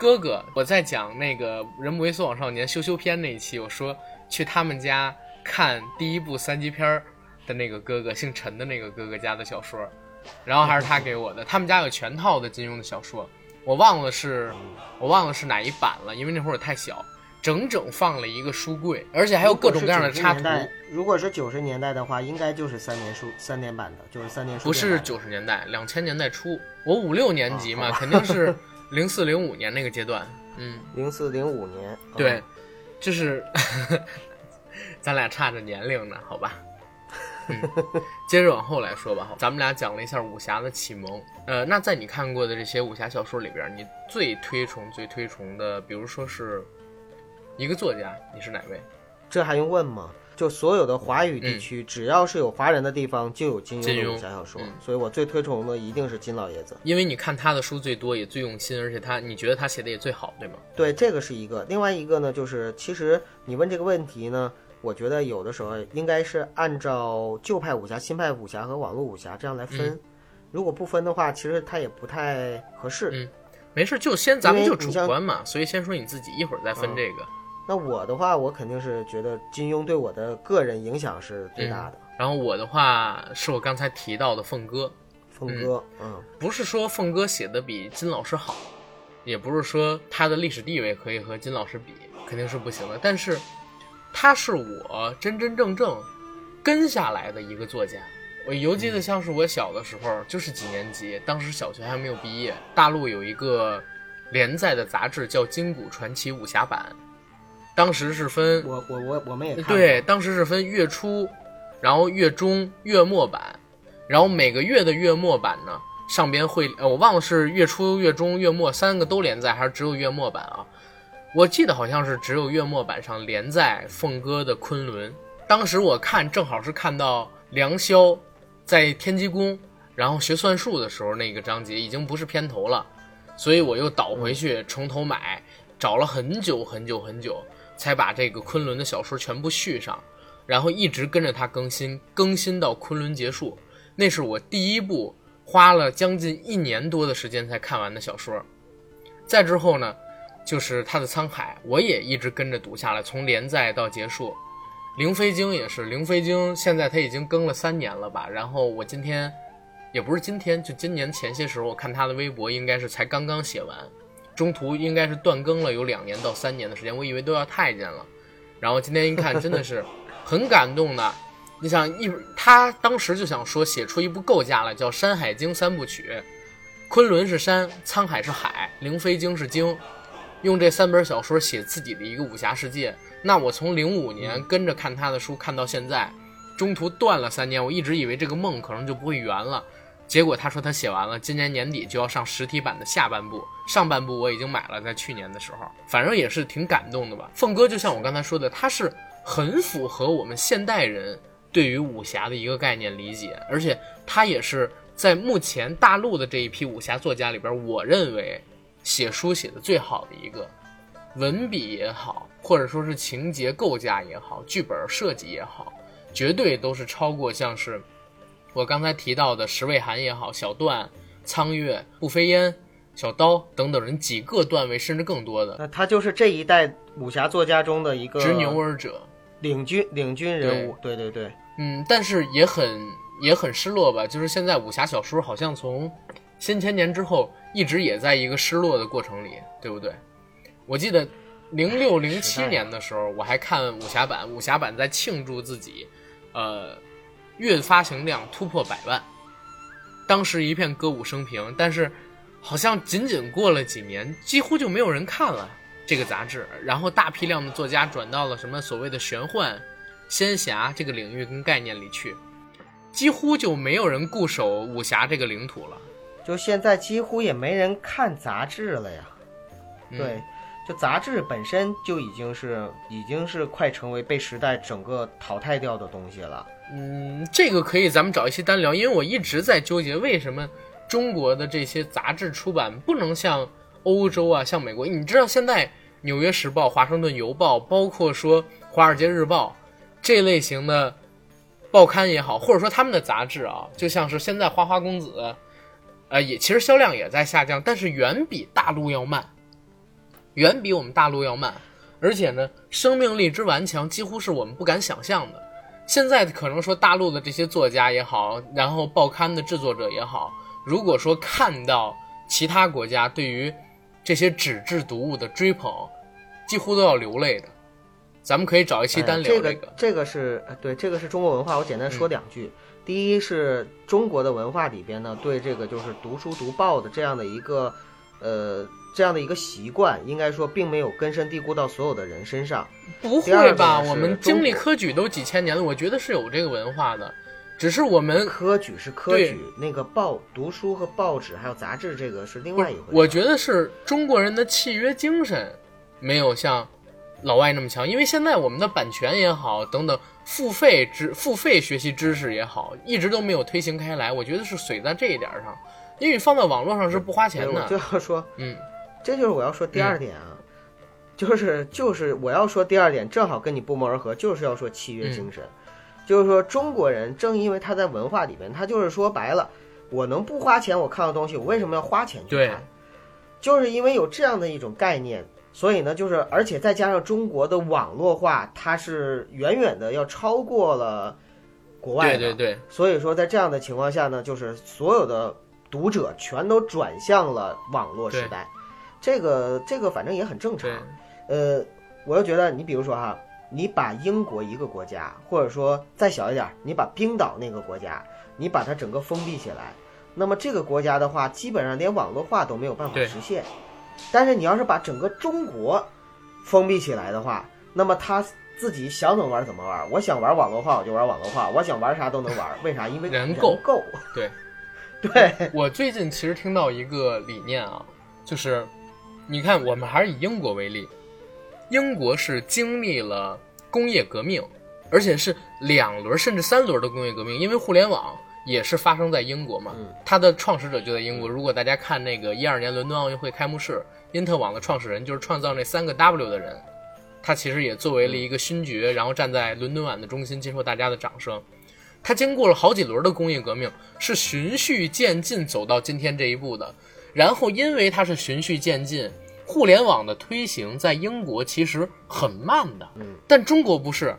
哥哥，我在讲那个《人不为所往少年》羞羞篇那一期，我说去他们家看第一部三级片儿的那个哥哥，姓陈的那个哥哥家的小说，然后还是他给我的，他们家有全套的金庸的小说，我忘了是，我忘了是哪一版了，因为那会儿我太小，整整放了一个书柜，而且还有各种各样的插图如果是90。年代如果是九十年代的话，应该就是三年书三年版的，就是三年书不是。九十年代，两千年代初，我五六年级嘛，啊肯定是零四零五年那个阶段。嗯，零四零五年。对嗯，就是 咱俩差着年龄呢，好吧。嗯，接着往后来说吧，咱们俩讲了一下武侠的启蒙。呃，那在你看过的这些武侠小说里边，你最推崇、最推崇的，比如说是一个作家，你是哪位？这还用问吗？就所有的华语地区，只要是有华人的地方，就有金庸武侠小说。嗯所以我最推崇的一定是金老爷子。因为你看他的书最多，也最用心，而且他你觉得他写的也最好，对吗？对，这个是一个。另外一个呢，就是其实你问这个问题呢，我觉得有的时候应该是按照旧派武侠、新派武侠和网络武侠这样来分。嗯如果不分的话，其实它也不太合适。嗯没事，就先咱们就主观嘛，所以先说你自己，一会儿再分嗯这个。那我的话，我肯定是觉得金庸对我的个人影响是最大的。然后我的话是我刚才提到的凤哥，凤哥，嗯不是说凤哥写的比金老师好，也不是说他的历史地位可以和金老师比，肯定是不行的。但是他是我真真正正跟下来的一个作家。我犹记得像是我小的时候，就是几年级，当时小学还没有毕业，大陆有一个连载的杂志叫《金谷传奇武侠版》，当时是分我我我我们也看对，当时是分月初，然后月中、月末版，然后每个月的月末版呢，上边会呃，我忘了是月初、月中、月末三个都连载，还是只有月末版啊？我记得好像是只有月末版上连载凤哥的《昆仑》。当时我看正好是看到梁霄在天机宫，然后学算术的时候那个章节已经不是片头了，所以我又倒回去从头买，找了很久很久很久，才把这个昆仑的小说全部续上。然后一直跟着他更新，更新到昆仑结束。那是我第一部花了将近一年多的时间才看完的小说。再之后呢，就是他的《沧海》，我也一直跟着读下来，从连载到结束。《灵飞经》也是，《灵飞经》现在他已经更了三年了吧？然后我今天，也不是今天，就今年前些时候，我看他的微博，应该是才刚刚写完，中途应该是断更了有两年到三年的时间，我以为都要太监了。然后今天一看，真的是很感动的。你想一，他当时就想说写出一部构架来，叫《山海经三部曲》，昆仑是山，沧海是海，灵飞经是经，用这三本小说写自己的一个武侠世界。那我从零五年跟着看他的书看到现在，中途断了三年，我一直以为这个梦可能就不会圆了。结果他说他写完了，今年年底就要上实体版的下半部，上半部我已经买了，在去年的时候，反正也是挺感动的吧。凤哥就像我刚才说的，他是很符合我们现代人对于武侠的一个概念理解，而且他也是在目前大陆的这一批武侠作家里边，我认为写书写的最好的一个。文笔也好，或者说是情节构架也好，剧本设计也好，绝对都是超过像是我刚才提到的石卫寒也好，小段、苍月、步飞烟、小刀等等人几个段位甚至更多的。那他就是这一代武侠作家中的一个执牛耳者，领军领军人物。对对对，嗯，但是也很也很失落吧，就是现在武侠小说好像从先千年之后一直也在一个失落的过程里，对不对？我记得零六零七年的时候，我还看武侠版，武侠版在庆祝自己，呃，月发行量突破百万，当时一片歌舞升平。但是，好像仅仅过了几年，几乎就没有人看了这个杂志。然后，大批量的作家转到了什么所谓的玄幻、仙侠这个领域跟概念里去，几乎就没有人固守武侠这个领土了。就现在，几乎也没人看杂志了呀。对。杂志本身就已经是已经是快成为被时代整个淘汰掉的东西了。嗯，这个可以咱们找一期单聊，因为我一直在纠结为什么中国的这些杂志出版不能像欧洲啊、像美国。你知道现在《纽约时报》《华盛顿邮报》，包括说《华尔街日报》这类型的报刊也好，或者说他们的杂志啊，就像是现在《花花公子》，呃，也其实销量也在下降，但是远比大陆要慢。远比我们大陆要慢，而且呢，生命力之顽强，几乎是我们不敢想象的。现在可能说大陆的这些作家也好，然后报刊的制作者也好，如果说看到其他国家对于这些纸质读物的追捧，几乎都要流泪的。咱们可以找一期单聊这个。这个是对，这个是中国文化。我简单说两句。第一是中国的文化里边呢，对这个就是读书读报的这样的一个，呃。这样的一个习惯，应该说并没有根深蒂固到所有的人身上。不会吧？我们经历科举都几千年了，我觉得是有这个文化的，只是我们科举是科举，那个报读书和报纸还有杂志，这个是另外一回事。我觉得是中国人的契约精神没有像老外那么强，因为现在我们的版权也好，等等付费知付费学习知识也好，一直都没有推行开来。我觉得是水在这一点上，因为放在网络上是不花钱的。就要说，嗯。这就是我要说第二点啊，就是就是我要说第二点，正好跟你不谋而合，就是要说契约精神，就是说中国人正因为他在文化里面，他就是说白了，我能不花钱我看到东西，我为什么要花钱去看？就是因为有这样的一种概念，所以呢，就是而且再加上中国的网络化，它是远远的要超过了国外的，对对对。所以说在这样的情况下呢，就是所有的读者全都转向了网络时代。这个这个反正也很正常，呃，我又觉得你比如说哈，你把英国一个国家，或者说再小一点，你把冰岛那个国家，你把它整个封闭起来，那么这个国家的话，基本上连网络化都没有办法实现。但是你要是把整个中国封闭起来的话，那么他自己想怎么玩怎么玩。我想玩网络化我就玩网络化，我想玩啥都能玩。为啥？因为人够够。对，对我最近其实听到一个理念啊，就是。你看，我们还是以英国为例，英国是经历了工业革命，而且是两轮甚至三轮的工业革命，因为互联网也是发生在英国嘛。它的创始者就在英国。如果大家看那个一二年伦敦奥运会开幕式，因特网的创始人就是创造那三个 W 的人，他其实也作为了一个勋爵，然后站在伦敦碗的中心接受大家的掌声。他经过了好几轮的工业革命，是循序渐进走到今天这一步的。然后因为它是循序渐进，互联网的推行在英国其实很慢的，但中国不是。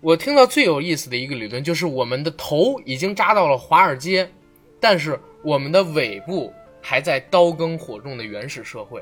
我听到最有意思的一个理论就是，我们的头已经扎到了华尔街，但是我们的尾部还在刀耕火种的原始社会。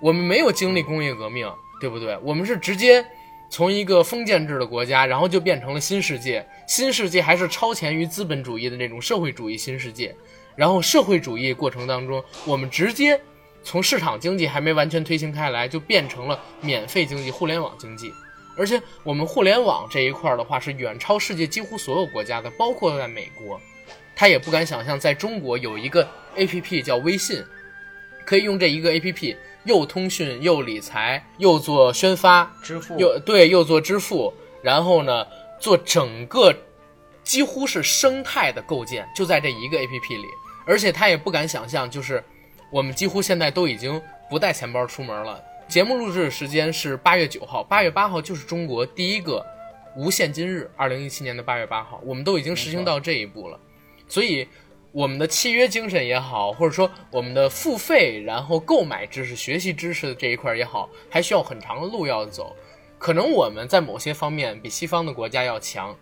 我们没有经历工业革命，对不对？我们是直接从一个封建制的国家，然后就变成了新世界。新世界还是超前于资本主义的那种社会主义新世界。然后社会主义过程当中，我们直接从市场经济还没完全推行开来，就变成了免费经济、互联网经济。而且我们互联网这一块的话，是远超世界几乎所有国家的，包括在美国，他也不敢想象在中国有一个 A P P 叫微信，可以用这一个 A P P 又通讯又理财又做宣发支付又对又做支付，然后呢做整个几乎是生态的构建，就在这一个 A P P 里。而且他也不敢想象，就是我们几乎现在都已经不带钱包出门了。节目录制时间是八月九号，八月八号就是中国第一个无现金日，二零一七年的八月八号，我们都已经实行到这一步了。所以，我们的契约精神也好，或者说我们的付费然后购买知识、学习知识的这一块也好，还需要很长的路要走。可能我们在某些方面比西方的国家要强，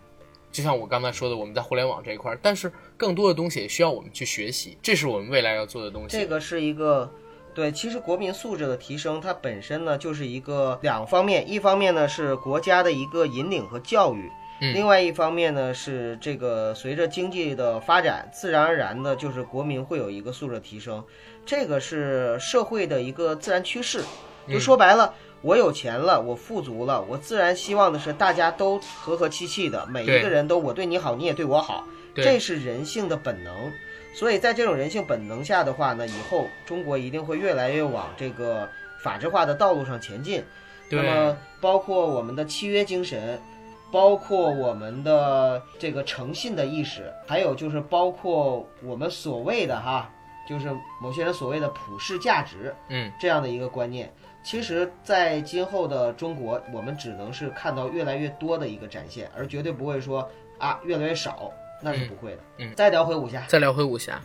就像我刚才说的，我们在互联网这一块，但是更多的东西也需要我们去学习，这是我们未来要做的东西。这个是一个。对，其实国民素质的提升，它本身呢就是一个两方面，一方面呢是国家的一个引领和教育，另外一方面呢是这个随着经济的发展，自然而然的就是国民会有一个素质提升，这个是社会的一个自然趋势。就说白了，我有钱了，我富足了，我自然希望的是大家都和和气气的，每一个人都我对你好，你也对我好，这是人性的本能。所以在这种人性本能下的话呢，以后中国一定会越来越往这个法治化的道路上前进。那么，包括我们的契约精神，包括我们的这个诚信的意识，还有就是包括我们所谓的哈，就是某些人所谓的普世价值，嗯，这样的一个观念，其实，在今后的中国，我们只能是看到越来越多的一个展现，而绝对不会说啊越来越少。那是不会的，嗯，再聊回武侠，再聊回武侠，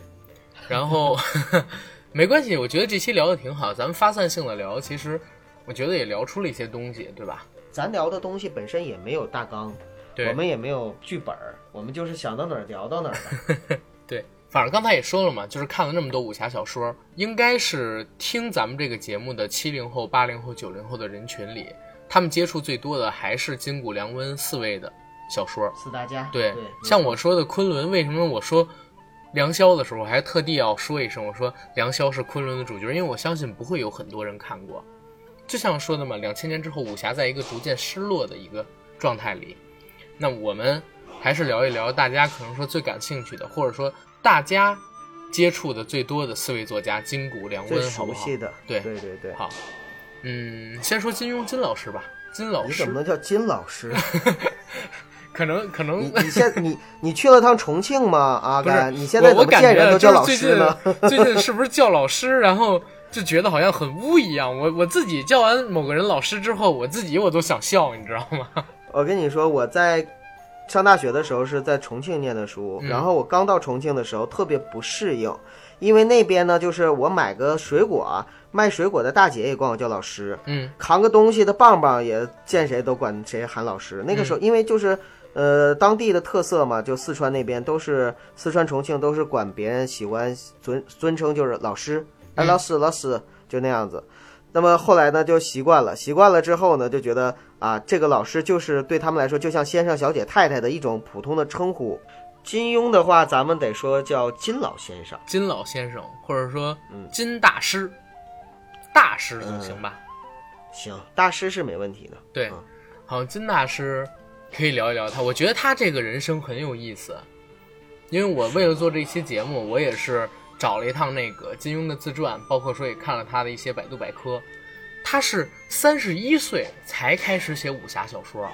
然后 没关系，我觉得这期聊的挺好，咱们发散性的聊，其实我觉得也聊出了一些东西，对吧？咱聊的东西本身也没有大纲，我们也没有剧本，我们就是想到哪儿聊到哪儿。对，反正刚才也说了嘛，就是看了那么多武侠小说，应该是听咱们这个节目的七零后、八零后、九零后的人群里，他们接触最多的还是金谷良温四位的。小说四大家对，像我说的昆仑，为什么我说梁霄的时候，我还特地要说一声，我说梁霄是昆仑的主角，因为我相信不会有很多人看过。就像说的嘛，两千年之后，武侠在一个逐渐失落的一个状态里，那我们还是聊一聊大家可能说最感兴趣的，或者说大家接触的最多的四位作家金谷良温，好不好？对对对对，好，嗯，先说金庸金老师吧，金老师，你怎么能叫金老师？可能可能，你你现你你去了趟重庆吗？啊，不是，你现在怎么见人都叫老师呢？最近是不是叫老师，然后就觉得好像很污一样？我我自己叫完某个人老师之后，我自己我都想笑，你知道吗？我跟你说，我在上大学的时候是在重庆念的书，然后我刚到重庆的时候特别不适应，因为那边呢，就是我买个水果，卖水果的大姐也管我叫老师，嗯，扛个东西的棒棒也见谁都管谁喊老师。那个时候，因为就是。呃，当地的特色嘛，就四川那边都是四川重庆都是管别人喜欢尊尊称就是老师，哎老师老师就那样子。那么后来呢就习惯了，习惯了之后呢就觉得啊这个老师就是对他们来说就像先生小姐太太的一种普通的称呼。金庸的话咱们得说叫金老先生，金老先生或者说金大师，大师总行吧？行，大师是没问题的。对，好，金大师。可以聊一聊他，我觉得他这个人生很有意思，因为我为了做这期节目，我也是找了一趟那个金庸的自传，包括说也看了他的一些百度百科。他是三十一岁才开始写武侠小说，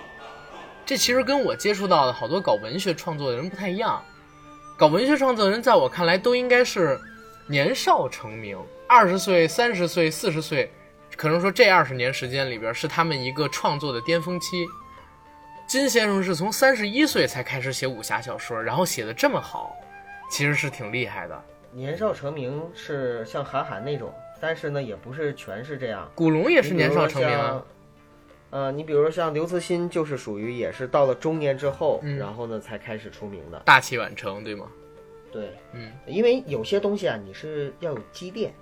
这其实跟我接触到的好多搞文学创作的人不太一样。搞文学创作的人在我看来都应该是年少成名，二十岁、三十岁、四十岁。可能说这二十年时间里边是他们一个创作的巅峰期。金先生是从三十一岁才开始写武侠小说，然后写的这么好，其实是挺厉害的。年少成名是像韩寒那种，但是呢，也不是全是这样。古龙也是年少成名啊。呃，你比如说像刘慈欣，就是属于也是到了中年之后，嗯然后呢才开始出名的。大器晚成，对吗？对，嗯，因为有些东西啊，你是要有积淀，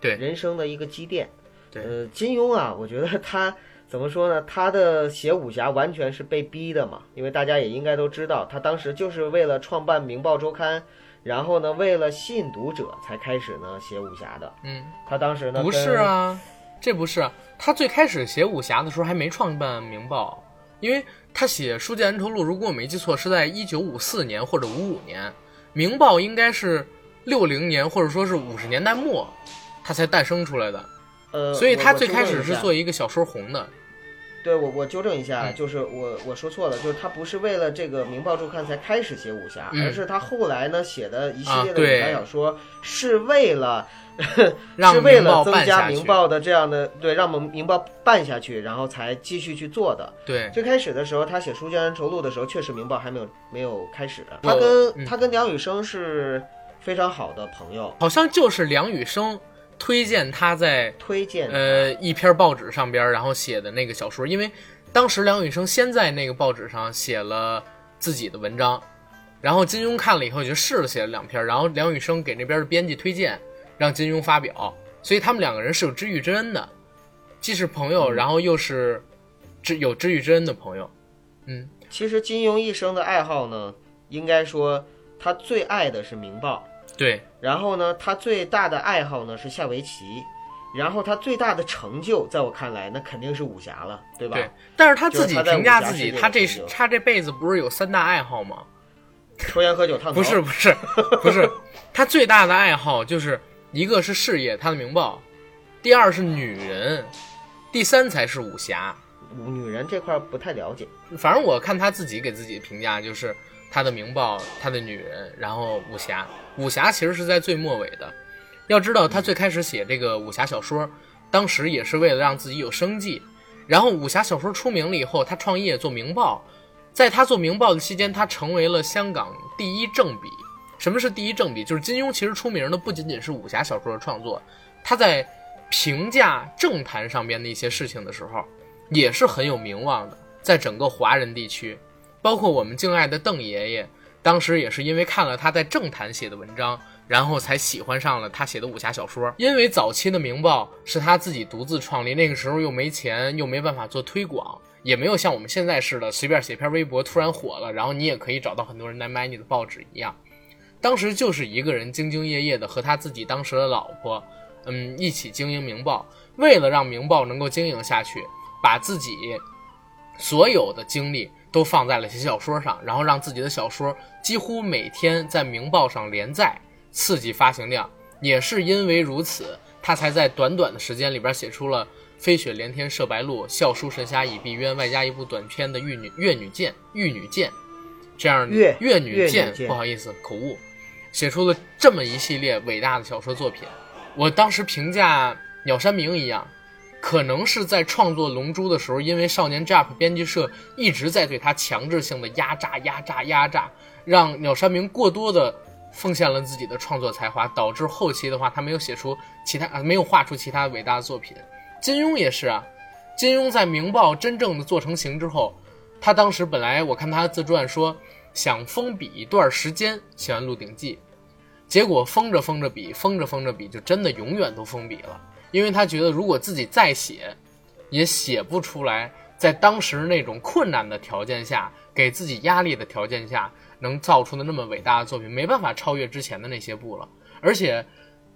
对人生的一个积淀。对呃，金庸啊，我觉得他怎么说呢？他的写武侠完全是被逼的嘛，因为大家也应该都知道，他当时就是为了创办《明报周刊》，然后呢，为了吸引读者才开始呢写武侠的。嗯，他当时呢不是啊，这不是啊。他最开始写武侠的时候还没创办《明报》，因为他写《书剑恩仇录》，如果我没记错，是在一九五四年或者五五年，《明报》应该是六零年或者说是五十年代末，他才诞生出来的。呃，所以他最开始是。做一个小说红的。对我，我纠正一下，嗯。就是我我说错了，就是他不是为了这个《明报周刊》才开始写武侠，嗯。而是他后来呢写的一系列的武侠小说，是为了 让是为明报了增加下去《明报》的这样的对，让我们《明报》办下去，然后才继续去做的。对，最开始的时候，他写《书剑恩仇录》的时候，确实《明报》还没有没有开始。他跟、嗯。他跟梁羽生是非常好的朋友，好像就是梁羽生推荐他在推荐呃一篇报纸上边，然后写的那个小说，因为当时梁羽生先在那个报纸上写了自己的文章，然后金庸看了以后就试了写了两篇，然后梁羽生给那边的编辑推荐，让金庸发表，所以他们两个人是有知遇之恩的，既是朋友，嗯然后又是知有知遇之恩的朋友。嗯，其实金庸一生的爱好呢，应该说他最爱的是《明报》。对，然后呢，他最大的爱好呢是下围棋，然后他最大的成就，在我看来，那肯定是武侠了，对吧？对，但是他自己评价自己，他这的成就他这辈子不是有三大爱好吗？抽烟喝酒烫头不是不是不是，他最大的爱好就是一个是事业，他的名报；第二是女人，第三才是武侠。女人这块不太了解。反正我看他自己给自己的评价就是他的名报，他的女人，然后武侠。武侠其实是在最末尾的。要知道，他最开始写这个武侠小说，当时也是为了让自己有生计。然后武侠小说出名了以后，他创业做名报。在他做名报的期间，他成为了香港第一正笔。什么是第一正笔？就是金庸其实出名的不仅仅是武侠小说的创作，他在评价政坛上边的一些事情的时候，也是很有名望的，在整个华人地区，包括我们敬爱的邓爷爷，当时也是因为看了他在政坛写的文章，然后才喜欢上了他写的武侠小说。因为早期的《明报》是他自己独自创立，那个时候又没钱，又没办法做推广，也没有像我们现在似的随便写篇微博突然火了，然后你也可以找到很多人来买你的报纸一样。当时就是一个人兢兢业业的和他自己当时的老婆，嗯，一起经营《明报》，为了让《明报》能够经营下去，把自己所有的精力都放在了写小说上，然后让自己的小说几乎每天在《明报》上连载，刺激发行量。也是因为如此，他才在短短的时间里边写出了《飞雪连天射白鹿》《笑书神侠倚碧鸳》，外加一部短篇的《玉女越女剑》《玉女剑》这样的越越女剑不好意思口误，写出了这么一系列伟大的小说作品。我当时评价鸟山明一样，可能是在创作《龙珠》的时候，因为少年 Jump 编辑社一直在对他强制性的压榨、压榨、压榨，让鸟山明过多的奉献了自己的创作才华，导致后期的话他没有写出其他，啊没有画出其他伟大的作品。金庸也是啊，金庸在《明报》真正的做成型之后，他当时本来我看他自传说想封笔一段时间写完《鹿鼎记》，结果封着封着笔，封着封着笔，就真的永远都封笔了。因为他觉得如果自己再写，也写不出来，在当时那种困难的条件下，给自己压力的条件下，能造出的那么伟大的作品，没办法超越之前的那些部了。而且，《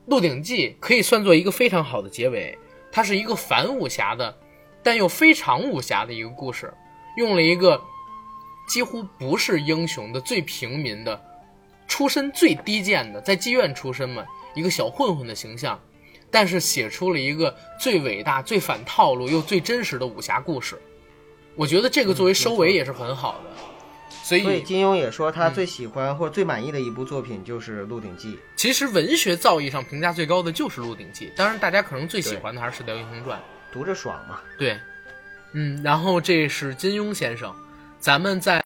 鹿鼎记》可以算作一个非常好的结尾，它是一个反武侠的，但又非常武侠的一个故事，用了一个几乎不是英雄的最平民的。出身最低贱的，在妓院出身嘛，一个小混混的形象，但是写出了一个最伟大、最反套路又最真实的武侠故事。我觉得这个作为收尾也是很好的。所以所以金庸也说他嗯最喜欢或者最满意的一部作品就是《鹿鼎记》。其实文学造诣上评价最高的就是《鹿鼎记》，当然大家可能最喜欢的还是《射雕英雄传》。读着爽嘛。对，嗯，然后这是金庸先生，咱们再